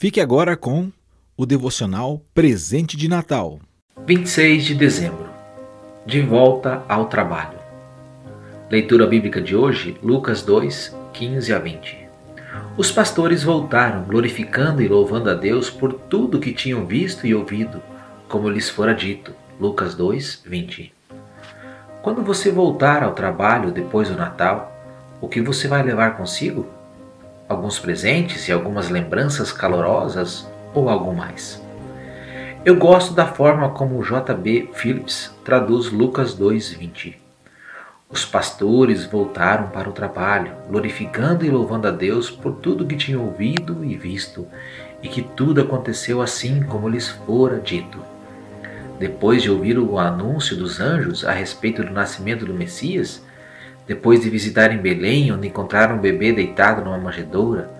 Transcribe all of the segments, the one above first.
Fique agora com o devocional Presente de Natal. 26 de dezembro. De volta ao trabalho. Leitura bíblica de hoje, Lucas 2, 15 a 20. Os pastores voltaram, glorificando e louvando a Deus por tudo que tinham visto e ouvido, como lhes fora dito. Lucas 2, 20. Quando você voltar ao trabalho depois do Natal, o que você vai levar consigo? Alguns presentes e algumas lembranças calorosas ou algo mais? Eu gosto da forma como J.B. Phillips traduz Lucas 2:20. Os pastores voltaram para o trabalho, glorificando e louvando a Deus por tudo que tinham ouvido e visto, e que tudo aconteceu assim como lhes fora dito. Depois de ouvir o anúncio dos anjos a respeito do nascimento do Messias, depois de visitarem Belém, onde encontraram um bebê deitado numa manjedoura,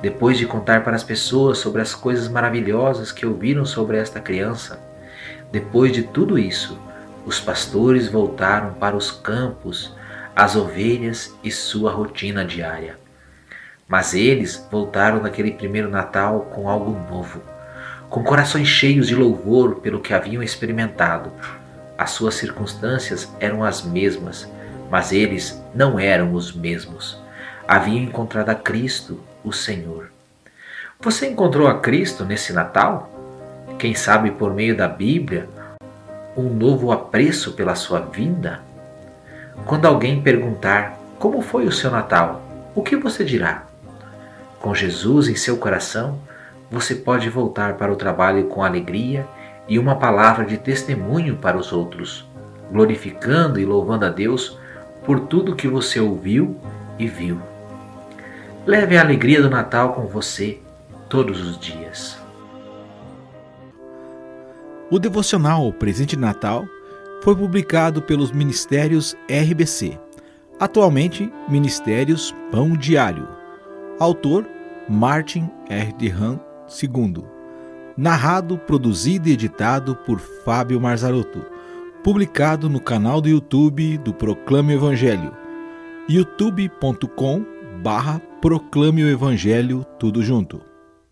depois de contar para as pessoas sobre as coisas maravilhosas que ouviram sobre esta criança, depois de tudo isso, os pastores voltaram para os campos, as ovelhas e sua rotina diária. Mas eles voltaram naquele primeiro Natal com algo novo, com corações cheios de louvor pelo que haviam experimentado. As suas circunstâncias eram as mesmas, mas eles não eram os mesmos. Haviam encontrado a Cristo, o Senhor. Você encontrou a Cristo nesse Natal? Quem sabe por meio da Bíblia, um novo apreço pela sua vinda? Quando alguém perguntar como foi o seu Natal, o que você dirá? Com Jesus em seu coração, você pode voltar para o trabalho com alegria e uma palavra de testemunho para os outros, glorificando e louvando a Deus por tudo que você ouviu e viu. Leve a alegria do Natal com você todos os dias. O devocional Presente de Natal foi publicado pelos Ministérios RBC, atualmente Ministérios Pão Diário. Autor Martin R. de Han II. Narrado, produzido e editado por Fábio Marzarotto publicado no canal do YouTube do Proclame o Evangelho, youtube.com barra Proclame o Evangelho tudo junto.